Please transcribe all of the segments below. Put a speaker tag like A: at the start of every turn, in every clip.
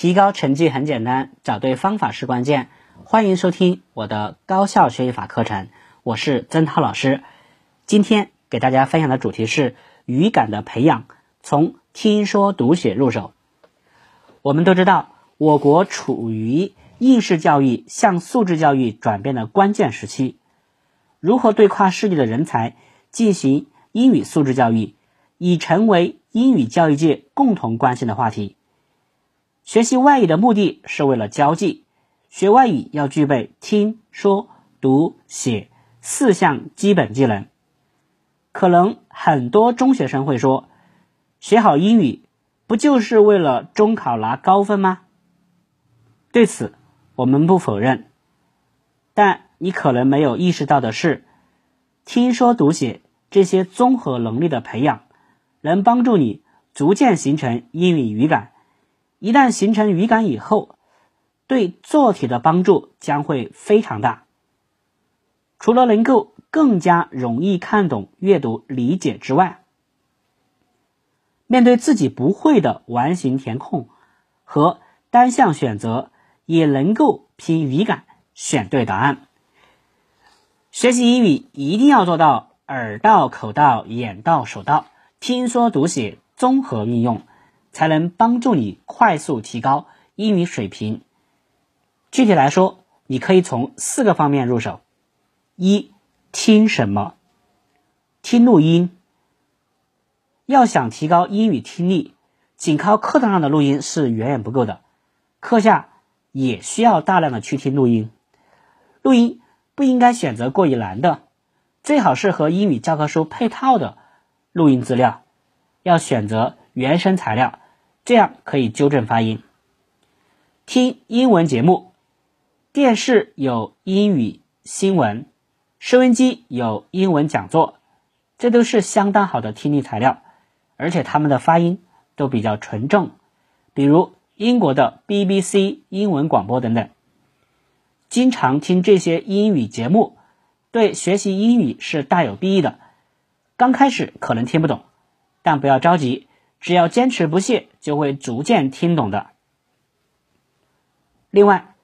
A: 提高成绩很简单，找对方法是关键。欢迎收听我的高效学习法课程，我是曾涛老师。今天给大家分享的主题是语感的培养，从听说读写入手。我们都知道，我国处于应试教育向素质教育转变的关键时期，如何对跨世纪的人才进行英语素质教育，已成为英语教育界共同关心的话题。学习外语的目的是为了交际，学外语要具备听说读写四项基本技能。可能很多中学生会说，学好英语不就是为了中考拿高分吗？对此，我们不否认。但你可能没有意识到的是，听说读写这些综合能力的培养，能帮助你逐渐形成英语语感。一旦形成语感以后，对做题的帮助将会非常大。除了能够更加容易看懂阅读理解之外，面对自己不会的完形填空和单项选择，也能够凭语感选对答案。学习英语一定要做到耳到、口到、眼到、手到，听说读写综合运用。才能帮助你快速提高英语水平。具体来说，你可以从四个方面入手：一、听什么？听录音。要想提高英语听力，仅靠课堂上的录音是远远不够的，课下也需要大量的去听录音。录音不应该选择过于难的，最好是和英语教科书配套的录音资料，要选择原声材料。这样可以纠正发音。听英文节目，电视有英语新闻，收音机有英文讲座，这都是相当好的听力材料，而且他们的发音都比较纯正。比如英国的 BBC 英文广播等等。经常听这些英语节目，对学习英语是大有裨益的。刚开始可能听不懂，但不要着急。只要坚持不懈，就会逐渐听懂的。另外，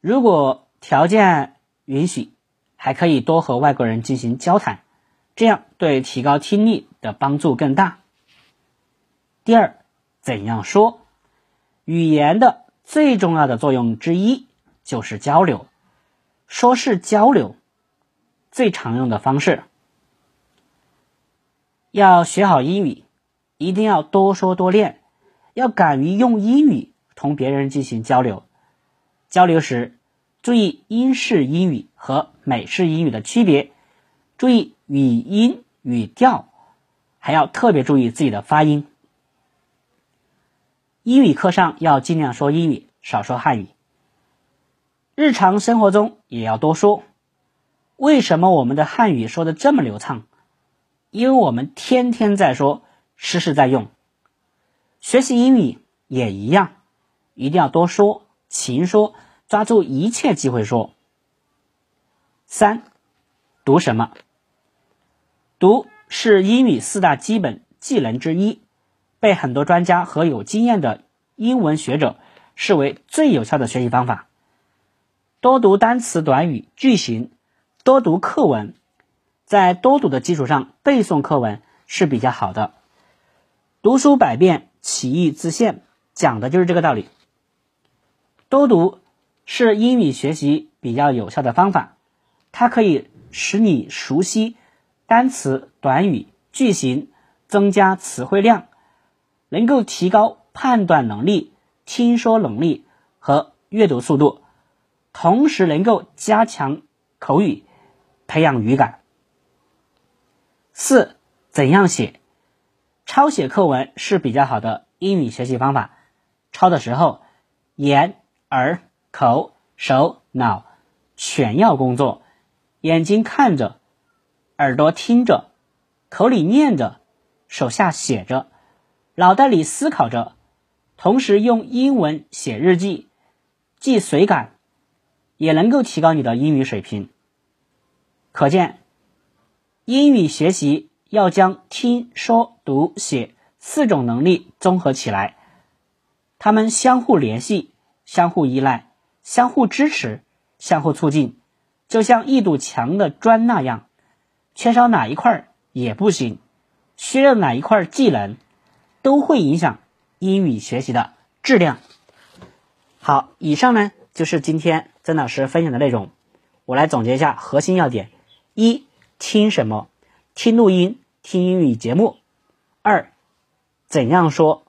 A: 如果条件允许，还可以多和外国人进行交谈，这样对提高听力的帮助更大。第二，怎样说？语言的最重要的作用之一就是交流，说是交流最常用的方式。要学好英语。一定要多说多练，要敢于用英语同别人进行交流。交流时，注意英式英语和美式英语的区别，注意语音语调，还要特别注意自己的发音。英语课上要尽量说英语，少说汉语。日常生活中也要多说。为什么我们的汉语说的这么流畅？因为我们天天在说。时时在用，学习英语也一样，一定要多说、勤说，抓住一切机会说。三，读什么？读是英语四大基本技能之一，被很多专家和有经验的英文学者视为最有效的学习方法。多读单词、短语、句型，多读课文，在多读的基础上背诵课文是比较好的。读书百遍，其义自现，讲的就是这个道理。多读是英语学习比较有效的方法，它可以使你熟悉单词、短语、句型，增加词汇量，能够提高判断能力、听说能力和阅读速度，同时能够加强口语，培养语感。四，怎样写？抄写课文是比较好的英语学习方法。抄的时候，眼、耳、口、手、脑全要工作，眼睛看着，耳朵听着，口里念着，手下写着，脑袋里思考着，同时用英文写日记，记随感，也能够提高你的英语水平。可见，英语学习。要将听说读写四种能力综合起来，他们相互联系、相互依赖、相互支持、相互促进，就像一堵墙的砖那样，缺少哪一块也不行，削弱哪一块技能，都会影响英语学习的质量。好，以上呢就是今天曾老师分享的内容。我来总结一下核心要点：一、听什么？听录音、听英语节目。二、怎样说？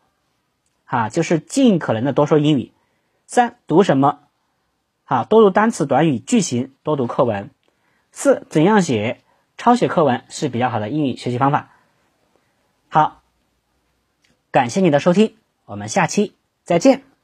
A: 啊，就是尽可能的多说英语。三、读什么？好，多读单词、短语、句型，多读课文。四、怎样写？抄写课文是比较好的英语学习方法。好，感谢你的收听，我们下期再见。